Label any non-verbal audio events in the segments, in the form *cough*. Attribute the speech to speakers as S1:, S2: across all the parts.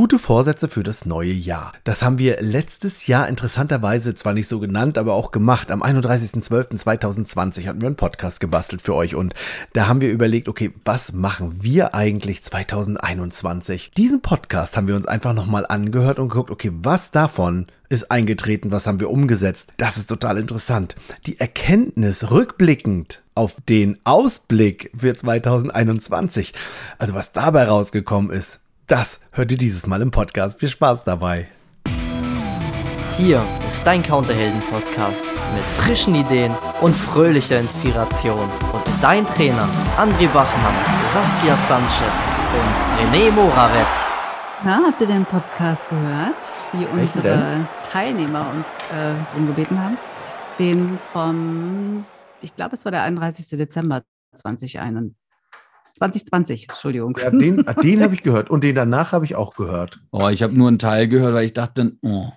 S1: Gute Vorsätze für das neue Jahr. Das haben wir letztes Jahr interessanterweise zwar nicht so genannt, aber auch gemacht. Am 31.12.2020 hatten wir einen Podcast gebastelt für euch und da haben wir überlegt, okay, was machen wir eigentlich 2021? Diesen Podcast haben wir uns einfach nochmal angehört und geguckt, okay, was davon ist eingetreten, was haben wir umgesetzt? Das ist total interessant. Die Erkenntnis rückblickend auf den Ausblick für 2021, also was dabei rausgekommen ist, das hört ihr dieses Mal im Podcast. Viel Spaß dabei.
S2: Hier ist dein Counterhelden-Podcast mit frischen Ideen und fröhlicher Inspiration. Und dein Trainer André Bachmann, Saskia Sanchez und René Moravetz.
S3: Na, habt ihr den Podcast gehört, wie unsere Teilnehmer uns äh, darum gebeten haben? Den vom, ich glaube, es war der 31. Dezember 2021. 2020, Entschuldigung.
S1: Ja, den den habe ich gehört und den danach habe ich auch gehört.
S4: Oh, ich habe nur einen Teil gehört, weil ich dachte, oh,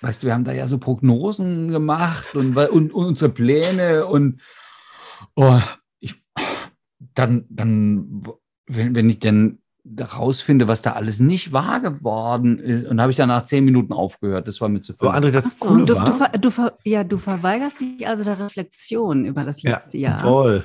S4: weißt du, wir haben da ja so Prognosen gemacht und, und, und unsere Pläne und oh, ich, dann, dann wenn, wenn ich dann rausfinde, was da alles nicht wahr geworden ist. Und habe ich dann nach zehn Minuten aufgehört. Das war mir zu viel.
S1: Aber André, das
S3: Ach so, du, du, du, ja, du verweigerst dich also der Reflexion über das letzte
S1: ja,
S3: Jahr.
S1: Voll.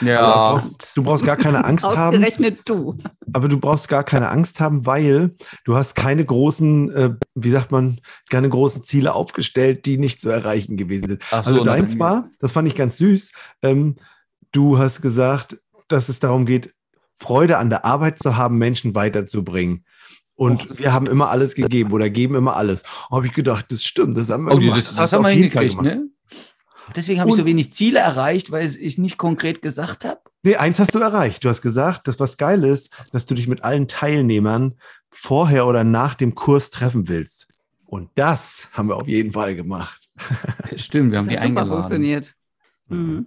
S4: Ja.
S1: Du brauchst, du brauchst gar keine Angst haben.
S3: Ausgerechnet du.
S1: Aber du brauchst gar keine Angst haben, weil du hast keine großen, äh, wie sagt man, keine großen Ziele aufgestellt, die nicht zu erreichen gewesen sind.
S4: Ach so,
S1: also deins war, das fand ich ganz süß. Ähm, du hast gesagt, dass es darum geht, Freude an der Arbeit zu haben, Menschen weiterzubringen. Und oh. wir haben immer alles gegeben oder geben immer alles. Habe ich gedacht, das stimmt, das haben wir
S4: oh,
S1: gemacht.
S4: Das, das, das haben wir hingekriegt, ne? Deswegen habe ich so wenig Ziele erreicht, weil ich nicht konkret gesagt habe.
S1: Nee, eins hast du erreicht. Du hast gesagt, dass was geil ist, dass du dich mit allen Teilnehmern vorher oder nach dem Kurs treffen willst. Und das haben wir auf jeden Fall gemacht. *laughs*
S4: Stimmt, wir haben
S3: das
S4: die eingeladen.
S3: Super funktioniert. Mhm.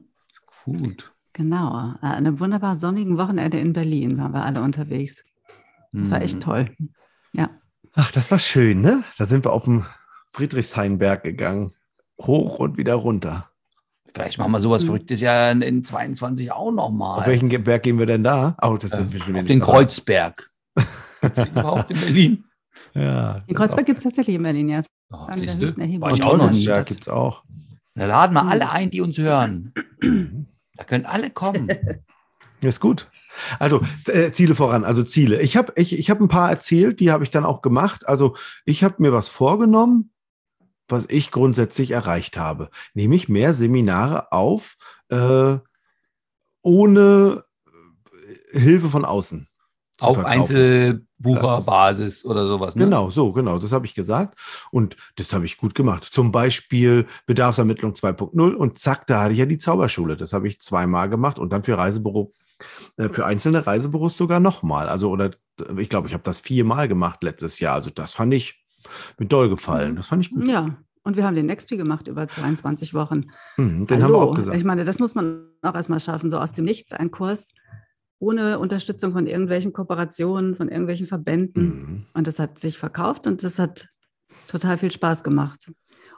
S4: Gut.
S3: Genau. An einem wunderbar sonnigen Wochenende in Berlin waren wir alle unterwegs. Das war echt
S4: Mhm.
S3: toll. Ja.
S1: Ach, das war schön, ne? Da sind wir auf den Friedrichshainberg gegangen. Hoch und wieder runter.
S4: Vielleicht machen wir sowas
S3: Mhm.
S4: Verrücktes ja in, in 22 auch nochmal.
S1: Auf welchen Berg gehen wir denn da? Oh, das
S4: Äh,
S1: sind wir schon
S4: Auf den
S1: nicht
S4: Kreuzberg. *laughs* Den überhaupt in Berlin?
S1: Ja.
S3: In Kreuzberg gibt es tatsächlich in Berlin, ja.
S4: Oh. War ich auch noch nie.
S1: Ja, gibt's auch.
S4: Da laden wir
S3: Mhm.
S4: alle ein, die uns hören. Da können alle kommen. *laughs*
S1: Ist gut. Also äh, Ziele voran, also Ziele. Ich habe ich, ich hab ein paar erzählt, die habe ich dann auch gemacht. Also ich habe mir was vorgenommen, was ich grundsätzlich erreicht habe. Nämlich mehr Seminare auf, äh, ohne äh, Hilfe von außen.
S4: Auf
S1: verkaufen.
S4: Einzelbucherbasis oder sowas. Ne?
S1: Genau, so, genau, das habe ich gesagt. Und das habe ich gut gemacht. Zum Beispiel Bedarfsermittlung 2.0 und zack, da hatte ich ja die Zauberschule. Das habe ich zweimal gemacht und dann für Reisebüro, äh, für einzelne Reisebüros sogar nochmal. Also, oder ich glaube, ich habe das viermal gemacht letztes Jahr. Also, das fand ich mir doll gefallen. Das fand ich gut.
S3: Ja. Und wir haben den Nextpi gemacht über 22 Wochen.
S1: Mhm, den haben wir
S3: Hallo.
S1: auch gesagt.
S3: Ich meine, das muss man auch erstmal schaffen, so aus dem Nichts ein Kurs ohne Unterstützung von irgendwelchen Kooperationen, von irgendwelchen Verbänden.
S1: Mhm,
S3: Und das hat sich verkauft und das hat total viel Spaß gemacht.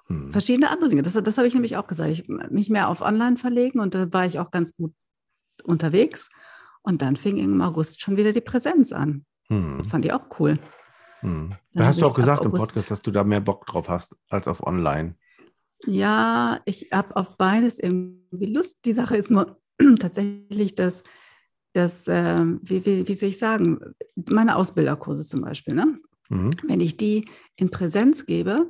S1: mhm.
S3: Verschiedene andere Dinge. Das, das habe ich nämlich auch gesagt. Ich mich mehr auf Online verlegen und da war ich auch ganz gut unterwegs. Und dann fing im August schon wieder die Präsenz an.
S1: Mhm,
S3: Fand ich auch cool.
S1: Mhm.
S3: Da
S1: hast du auch gesagt im Podcast, dass du da mehr Bock drauf hast als auf online.
S3: Ja, ich habe auf beides irgendwie Lust. Die Sache ist nur *clears throat* tatsächlich, dass, dass äh, wie, wie, wie soll ich sagen, meine Ausbilderkurse zum Beispiel, ne?
S1: Mhm.
S3: wenn ich die in Präsenz gebe,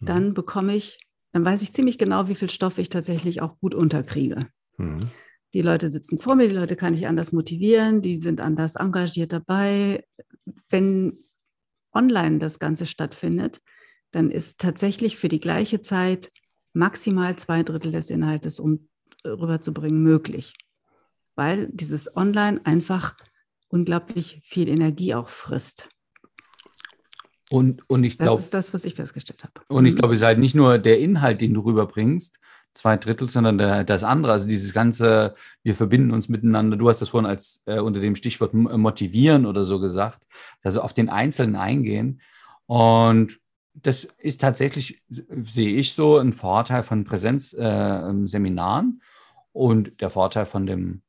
S3: dann bekomme ich, dann weiß ich ziemlich genau, wie viel Stoff ich tatsächlich auch gut unterkriege.
S1: Mhm.
S3: Die Leute sitzen vor mir, die Leute kann ich anders motivieren, die sind anders engagiert dabei. Wenn online das Ganze stattfindet, dann ist tatsächlich für die gleiche Zeit maximal zwei Drittel des Inhaltes um rüberzubringen möglich, weil dieses Online einfach unglaublich viel Energie auch frisst.
S4: Und, und ich
S3: Das
S4: glaube,
S3: ist das, was ich festgestellt habe.
S4: und ich
S3: Mhm.
S4: glaube, es ist halt nicht nur der Inhalt, den du rüberbringst, zwei Drittel, sondern der, das andere, also dieses ganze, wir verbinden uns miteinander. Du hast das vorhin als äh, unter dem Stichwort motivieren oder so gesagt, also auf den Einzelnen eingehen. Und das ist tatsächlich, sehe ich so, ein Vorteil von Präsenzseminaren äh, Seminaren. und der Vorteil von dem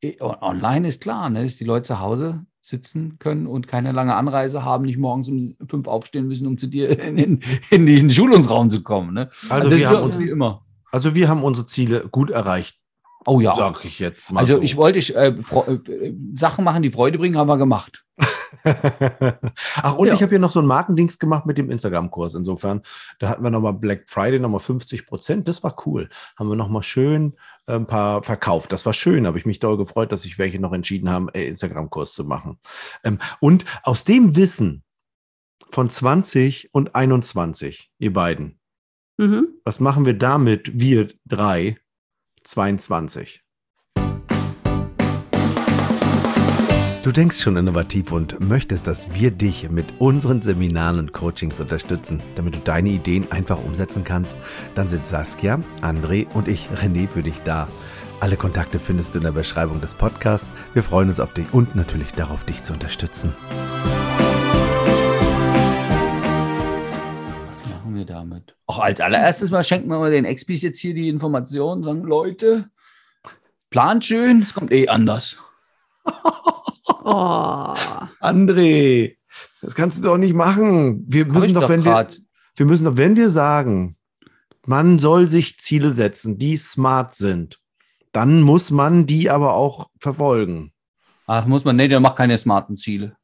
S4: äh, Online ist klar, ne, ist die Leute zu Hause sitzen können und keine lange Anreise haben, nicht morgens um fünf aufstehen müssen, um zu dir *laughs* in, in, in den Schulungsraum zu kommen. Ne?
S1: Also,
S4: das
S1: wir haben uns,
S4: immer.
S1: also wir haben unsere Ziele gut erreicht,
S4: Oh ja.
S1: sag ich jetzt mal.
S4: Also
S1: so.
S4: ich wollte äh, Fre- äh, Sachen machen, die Freude bringen, haben wir gemacht. *laughs*
S1: Ach, und
S3: Ja.
S1: ich habe hier noch so ein Markendings gemacht mit dem Instagram-Kurs. Insofern, da hatten wir nochmal Black Friday, nochmal 50 Prozent. Das war cool. Haben wir nochmal schön äh, ein paar verkauft. Das war schön. Habe ich mich doll gefreut, dass sich welche noch entschieden haben, äh, Instagram-Kurs zu machen. Ähm, und aus dem Wissen von 20 und 21, ihr beiden,
S3: Mhm.
S1: was machen wir damit, wir drei, 22? Du denkst schon innovativ und möchtest, dass wir dich mit unseren Seminaren und Coachings unterstützen, damit du deine Ideen einfach umsetzen kannst, dann sind Saskia, André und ich, René, für dich da. Alle Kontakte findest du in der Beschreibung des Podcasts. Wir freuen uns auf dich und natürlich darauf, dich zu unterstützen.
S4: Was machen wir damit? Auch als allererstes mal schenken wir mal den Expis jetzt hier die Informationen, sagen Leute, plant schön, es kommt eh anders. *laughs*
S3: Oh,
S1: André, das kannst du doch nicht machen. Wir
S4: Hab
S1: müssen doch, wenn wir,
S4: grad.
S1: wir müssen doch, wenn wir sagen, man soll sich Ziele setzen, die smart sind, dann muss man die aber auch verfolgen.
S4: Ach, muss man, nee, der macht keine smarten Ziele.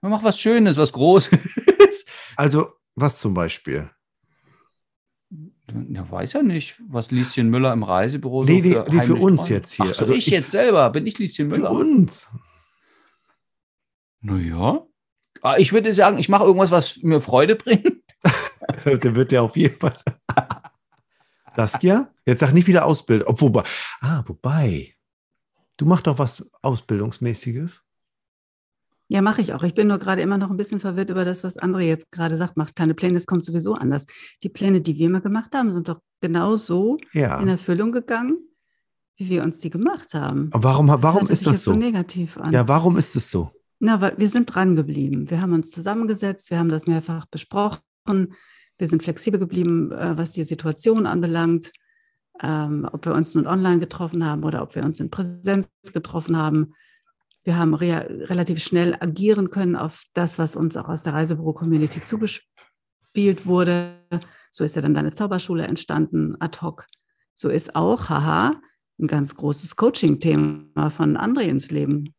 S4: Man macht was Schönes, was Großes. *laughs*
S1: Also, was zum Beispiel?
S4: Ja, weiß ja nicht, was Lieschen Müller im Reisebüro
S1: Nee, die-
S4: so
S1: für
S4: heimlich
S1: uns
S4: träumt.
S1: jetzt hier.
S4: Ach so,
S1: Also
S4: ich,
S1: ich-
S4: jetzt selber, bin ich Lieschen
S1: Für
S4: Müller?
S1: uns.
S4: Naja. Ah, Ich würde sagen, ich mache irgendwas, was mir Freude bringt. *laughs*
S1: Der wird ja auf jeden Fall. *laughs* Saskia? Jetzt sag nicht wieder Ausbildung. Ob, wobei, ah, wobei. Du machst doch was Ausbildungsmäßiges.
S3: ja, mache ich auch. Ich bin nur gerade immer noch ein bisschen verwirrt über das, was André jetzt gerade sagt. Macht kleine Pläne, es kommt sowieso anders. Die Pläne, die wir mal gemacht haben, sind doch genau so
S1: Ja.
S3: in Erfüllung gegangen, wie wir uns die gemacht haben.
S1: Aber warum, warum
S3: hörte
S1: ist
S3: sich
S1: das
S3: jetzt so
S1: so?
S3: negativ an.
S1: Ja, warum ist es so?
S3: Na, wir sind dran geblieben. Wir haben uns zusammengesetzt, wir haben das mehrfach besprochen. Wir sind flexibel geblieben, äh, was die Situation anbelangt. Ähm, ob wir uns nun online getroffen haben oder ob wir uns in Präsenz getroffen haben. Wir haben rea relativ schnell agieren können auf das, was uns auch aus der Reisebüro-Community zugespielt wurde. So ist ja dann deine Zauberschule entstanden, ad hoc. So ist auch, haha, ein ganz großes Coaching-Thema von André ins Leben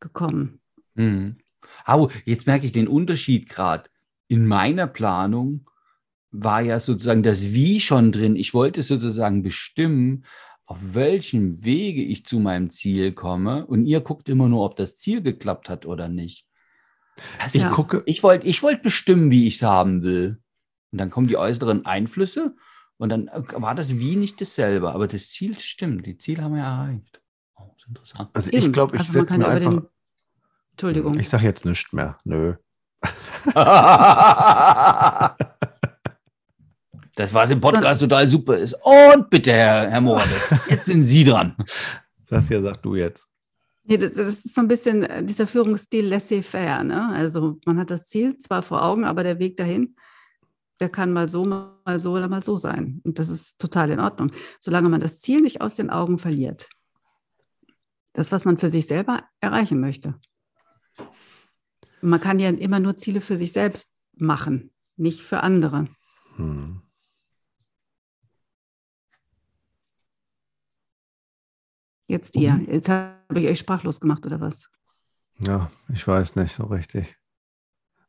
S3: gekommen.
S4: Mhm. Au, jetzt merke ich den Unterschied gerade. In meiner Planung war ja sozusagen das Wie schon drin. Ich wollte sozusagen bestimmen, auf welchem Wege ich zu meinem Ziel komme. Und ihr guckt immer nur, ob das Ziel geklappt hat oder nicht. Das
S1: Ich
S3: Ja.
S1: gucke,
S4: Ich wollte ich wollt bestimmen, wie ich es haben will. Und dann kommen die äußeren Einflüsse und dann äh, war das Wie nicht dasselbe. Aber das Ziel stimmt. Die Ziele haben wir erreicht. Oh, das ist interessant.
S1: also ich glaube, ich
S3: Also
S1: setze mir einfach.
S3: den- Entschuldigung.
S1: Ich sage jetzt nichts mehr. Nö. *laughs*
S4: Das, was im Podcast total super ist. Und bitte, Herr, Herr Mordes, *laughs* jetzt sind Sie dran.
S1: Das hier sag du jetzt.
S3: Nee, das, das ist so ein bisschen äh, dieser Führungsstil laissez-faire. Ne? Also man hat das Ziel zwar vor Augen, aber der Weg dahin, der kann mal so, mal so oder mal so sein. Und das ist total in Ordnung, solange man das Ziel nicht aus den Augen verliert. Das, was man für sich selber erreichen möchte. Man kann ja immer nur Ziele für sich selbst machen, nicht für andere.
S1: Hm.
S3: Jetzt ihr.
S1: Mhm.
S3: Jetzt habe ich euch sprachlos gemacht, oder was?
S1: Ja, ich weiß nicht so richtig.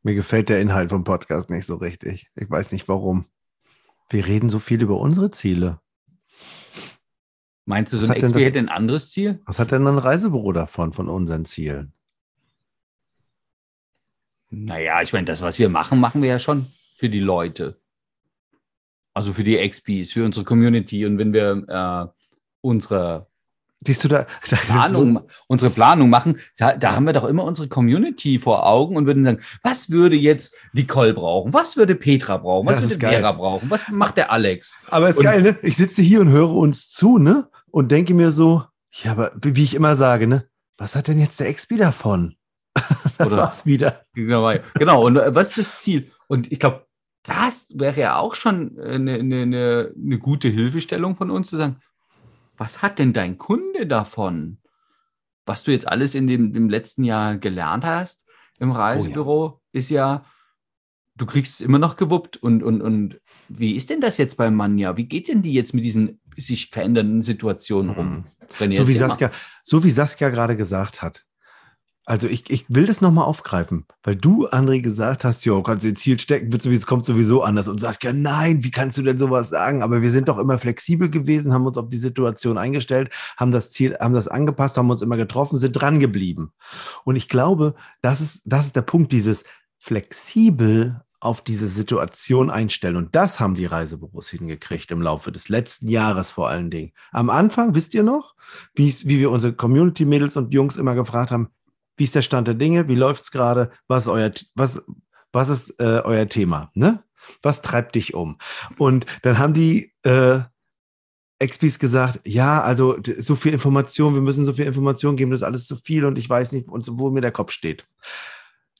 S1: Mir gefällt der Inhalt vom Podcast nicht so richtig. Ich weiß nicht warum. Wir reden so viel über unsere Ziele.
S4: Meinst du, so
S1: Was
S4: ein
S1: das-
S4: hätte ein anderes Ziel?
S1: Was hat denn ein Reisebüro davon, von unseren Zielen?
S4: Naja, ich meine, das, was wir machen, machen wir ja schon für die Leute. Also für die XPs, für unsere Community. Und wenn wir äh, unsere
S1: Siehst du da? *laughs* da
S4: Planung, unsere Planung machen, da, da haben wir doch immer unsere Community vor Augen und würden sagen, was würde jetzt Nicole brauchen? Was würde Petra brauchen? Was
S1: Das
S4: würde. Vera brauchen? Was macht der Alex?
S1: Aber ist
S4: Und-
S1: geil, ne? Ich sitze hier und höre uns zu, ne? Und denke mir so, ja, aber wie wie ich immer sage, ne? Was hat denn jetzt der XP davon? *laughs* das
S4: Oder-
S1: war's wieder.
S4: Genau, genau. Und äh, was ist das Ziel? Und ich glaube, das wäre ja auch schon eine, eine, eine, eine gute Hilfestellung von uns zu sagen, was hat denn dein Kunde davon? was du jetzt alles in dem, dem letzten Jahr gelernt hast im Reisebüro, oh ja. ist ja, du kriegst es immer noch gewuppt. Und, und, und wie ist denn das jetzt beim Manja? Wie geht denn die jetzt mit diesen sich verändernden Situationen rum?
S1: Mhm. So, wie Saskia, so wie Saskia gerade gesagt hat, also ich, ich will das nochmal aufgreifen, weil du, André, gesagt hast, jo, kannst du ihr Ziel stecken, wird sowieso, kommt sowieso anders und sagst, ja nein, wie kannst du denn sowas sagen? Aber wir sind doch immer flexibel gewesen, haben uns auf die Situation eingestellt, haben das Ziel, haben das angepasst, haben uns immer getroffen, sind dran geblieben. Und ich glaube, das ist, das ist der Punkt, dieses flexibel auf diese Situation einstellen. Und das haben die Reisebüros hingekriegt im Laufe des letzten Jahres vor allen Dingen. Am Anfang, wisst ihr noch, wie wir unsere Community-Mädels und Jungs immer gefragt haben, wie ist der Stand der Dinge? Wie läuft es gerade? Was ist euer, was, was ist äh, euer Thema? Ne? Was treibt dich um? Und dann haben die äh, Expis gesagt, ja, also so viel Information, wir müssen so viel Information geben, das ist alles zu viel und ich weiß nicht, wo mir der Kopf steht.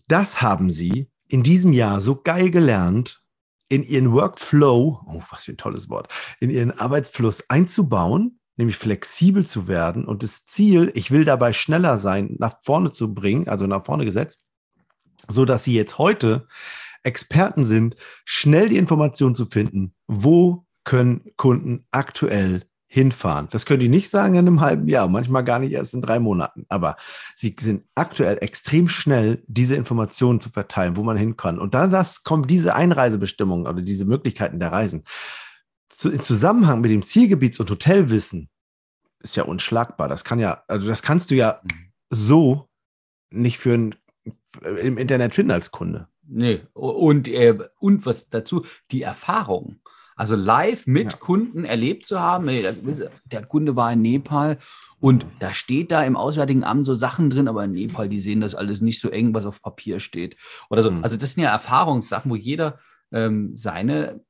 S1: Das haben sie in diesem Jahr so geil gelernt, in ihren Workflow, oh, was für ein tolles Wort, in ihren Arbeitsfluss einzubauen, nämlich flexibel zu werden und das Ziel, ich will dabei schneller sein, nach vorne zu bringen, also nach vorne gesetzt, so dass sie jetzt heute Experten sind, schnell die Information zu finden, wo können Kunden aktuell hinfahren. Das können die nicht sagen in einem halben Jahr, manchmal gar nicht erst in drei Monaten. Aber sie sind aktuell extrem schnell, diese Informationen zu verteilen, wo man hin kann. Und dann das kommt diese Einreisebestimmungen oder diese Möglichkeiten der Reisen zu, im Zusammenhang mit dem Zielgebiets- und Hotelwissen ist ja unschlagbar. Das kann ja, also das kannst du ja so nicht für ein, im Internet finden als Kunde.
S4: Nee, und, äh, und was dazu, die Erfahrung. Also live mit ja. Kunden erlebt zu haben. Der Kunde war in Nepal und da steht da im Auswärtigen Amt so Sachen drin, aber in Nepal, die sehen das alles nicht so eng, was auf Papier steht. Oder so. Mhm. Also das sind ja Erfahrungssachen, wo jeder ähm, seine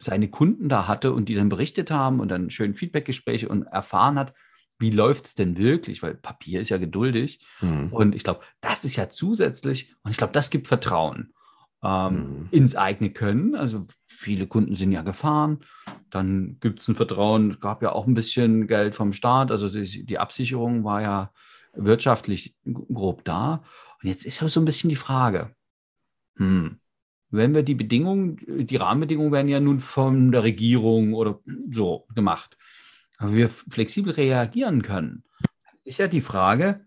S4: seine Kunden da hatte und die dann berichtet haben und dann schön Feedbackgespräche und erfahren hat, wie läuft es denn wirklich? Weil Papier ist ja geduldig. Mhm. Und ich glaube, das ist ja zusätzlich, und ich glaube, das gibt Vertrauen ähm, mhm. ins eigene Können. Also viele Kunden sind ja gefahren. Dann gibt es ein Vertrauen, es gab ja auch ein bisschen Geld vom Staat. Also die, die Absicherung war ja wirtschaftlich grob da. Und jetzt ist ja so ein bisschen die Frage, hm, wenn wir die Bedingungen, die Rahmenbedingungen werden ja nun von der Regierung oder so gemacht, aber wir flexibel reagieren können, ist ja die Frage,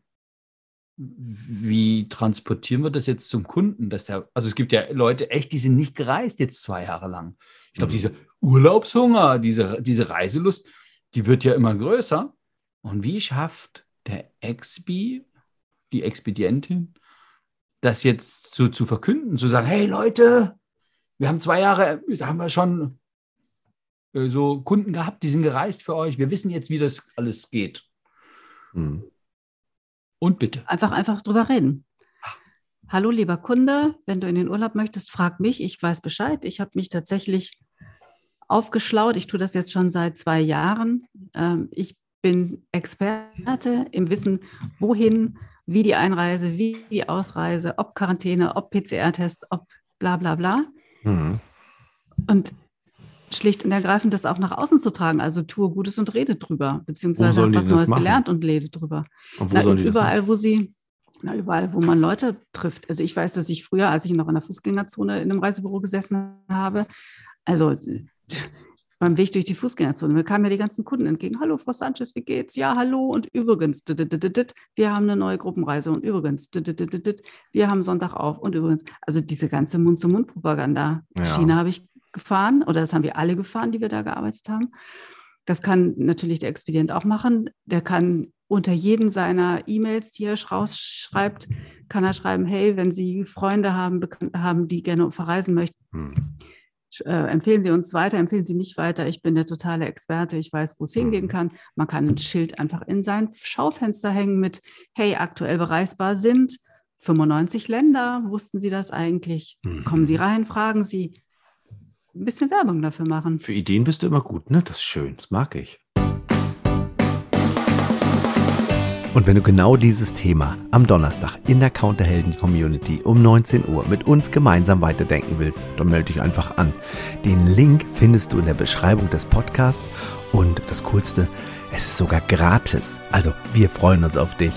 S4: wie transportieren wir das jetzt zum Kunden? Dass der, also es gibt ja Leute, echt, die sind nicht gereist jetzt zwei Jahre lang. Ich glaube, mhm. dieser Urlaubshunger, diese, diese Reiselust, die wird ja immer größer. Und wie schafft der Expi, die Expedientin, das jetzt so zu verkünden, zu sagen, hey Leute, wir haben zwei Jahre, da haben wir schon äh, so Kunden gehabt, die sind gereist für euch. Wir wissen jetzt, wie das alles geht. Hm. Und bitte.
S3: Einfach, einfach drüber reden. Hallo, lieber Kunde, wenn du in den Urlaub möchtest, frag mich. Ich weiß Bescheid. Ich habe mich tatsächlich aufgeschlaut. Ich tue das jetzt schon seit zwei Jahren. Ähm, ich bin Experte im Wissen, wohin, wie die Einreise, wie die Ausreise, ob Quarantäne, ob PCR-Test, ob bla bla bla. Mhm. Und schlicht und ergreifend das auch nach außen zu tragen. Also tue Gutes und rede drüber, beziehungsweise habe was Neues gelernt und rede drüber. Und wo na, überall, wo sie, na, überall, wo man Leute trifft. Also ich weiß, dass ich früher, als ich noch in der Fußgängerzone in einem Reisebüro gesessen habe, also beim Weg durch die Fußgängerzone. Mir kamen ja die ganzen Kunden entgegen. Hallo, Frau Sanchez, wie geht's? Ja, hallo. Und übrigens, wir haben eine neue Gruppenreise. Und übrigens, wir haben Sonntag auf. Und übrigens, also diese ganze Mund-zu-Mund-Propaganda. Ja. China habe ich gefahren oder das haben wir alle gefahren, die wir da gearbeitet haben. Das kann natürlich der Expedient auch machen. Der kann unter jeden seiner E-Mails, die er rausschreibt, kann er schreiben, hey, wenn Sie Freunde haben, Bekannte haben, die gerne verreisen möchten, hm äh, empfehlen Sie uns weiter, empfehlen Sie mich weiter. Ich bin der totale Experte, ich weiß, wo es hingehen mhm. kann. Man kann ein Schild einfach in sein Schaufenster hängen mit, hey, aktuell bereisbar sind 95 Länder. Wussten Sie das eigentlich? Kommen Sie mhm. rein, fragen Sie. Ein bisschen Werbung dafür machen.
S1: Für Ideen bist du immer gut, ne? Das ist schön, das mag ich. Und wenn du genau dieses Thema am Donnerstag in der Counterhelden Community um 19 Uhr mit uns gemeinsam weiterdenken willst, dann melde dich einfach an. Den Link findest du in der Beschreibung des Podcasts und das Coolste, Es ist sogar gratis. Also, wir freuen uns auf dich.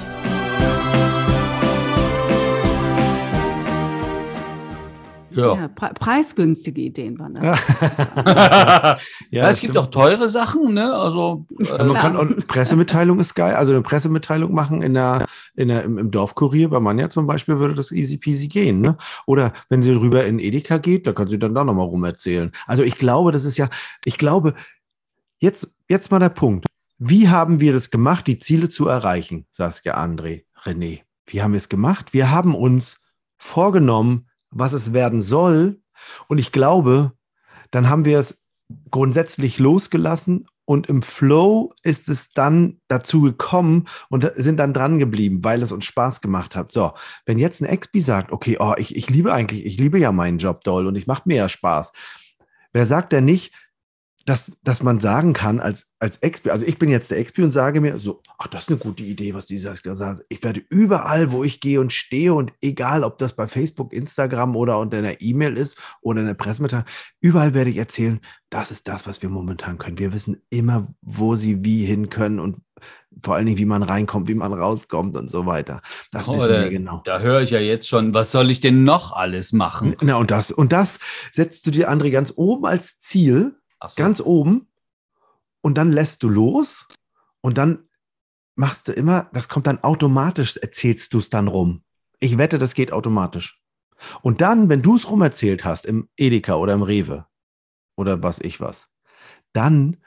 S3: Ja, ja pre preisgünstige Ideen waren das.
S4: ja, *laughs* ja, es gibt auch teure Sachen, ne? Also
S1: äh, man kann auch, Pressemitteilung ist geil. Also eine Pressemitteilung machen in der, in der, im, im Dorfkurier bei Manja zum Beispiel würde das easy peasy gehen, ne? Oder wenn sie rüber in Edeka geht, da kann sie dann da nochmal rum erzählen. Also ich glaube, das ist ja, ich glaube, jetzt, jetzt mal der Punkt. Wie haben wir das gemacht, die Ziele zu erreichen, Saskia, André, René? Wie haben wir es gemacht? Wir haben uns vorgenommen, was es werden soll. Und ich glaube, dann haben wir es grundsätzlich losgelassen und im Flow ist es dann dazu gekommen und sind dann dran geblieben, weil es uns Spaß gemacht hat. So, wenn jetzt ein Expi sagt, okay, oh, ich, ich liebe eigentlich, ich liebe ja meinen Job doll und ich mache mir ja Spaß. Wer sagt denn nicht, dass, dass man sagen kann als, als Expi, also ich bin jetzt der Expi und sage mir so, ach, das ist eine gute Idee, was dieser gesagt hat. Ich werde überall, wo ich gehe und stehe und egal, ob das bei Facebook, Instagram oder unter einer E-Mail ist oder in der Pressemitteilung, überall werde ich erzählen, das ist das, was wir momentan können. Wir wissen immer, wo sie wie hin können und vor allen Dingen, wie man reinkommt, wie man rauskommt und so weiter. Das
S4: oh, wissen wir genau. Da höre ich ja jetzt schon, was soll ich denn noch alles machen?
S1: Na, und das, und das setzt du dir, André, ganz oben als Ziel so. Ganz oben. Und dann lässt du los. Und dann machst du immer, das kommt dann automatisch, erzählst du es dann rum. Ich wette, das geht automatisch. Und dann, wenn du es rumerzählt hast im Edeka oder im Rewe oder was ich was, dann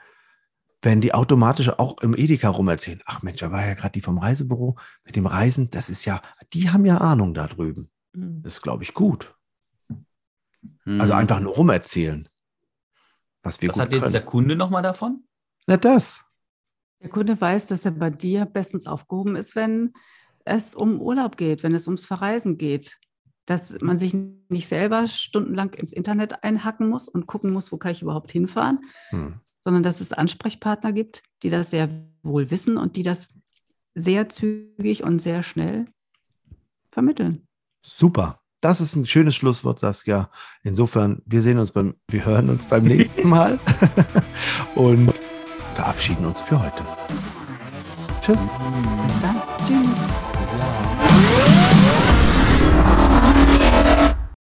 S1: werden die automatisch auch im Edeka rumerzählen. Ach Mensch, da war ja gerade die vom Reisebüro mit dem Reisen. Das ist ja, die haben ja Ahnung da drüben. Mhm. Das ist, glaube ich, gut. Mhm. Also einfach nur rumerzählen. Was, wir
S4: was hat jetzt können. der Kunde nochmal davon?
S1: Na, das.
S3: Der Kunde weiß, dass er bei dir bestens aufgehoben ist, wenn es um Urlaub geht, wenn es ums Verreisen geht. Dass man sich nicht selber stundenlang ins Internet einhacken muss und gucken muss, wo kann ich überhaupt hinfahren, hm. sondern dass es Ansprechpartner gibt, die das sehr wohl wissen und die das sehr zügig und sehr schnell vermitteln.
S1: Super. Das ist ein schönes Schlusswort, Saskia. Insofern, wir sehen uns beim, wir hören uns beim nächsten Mal *laughs* und verabschieden uns für heute. Tschüss. Bis.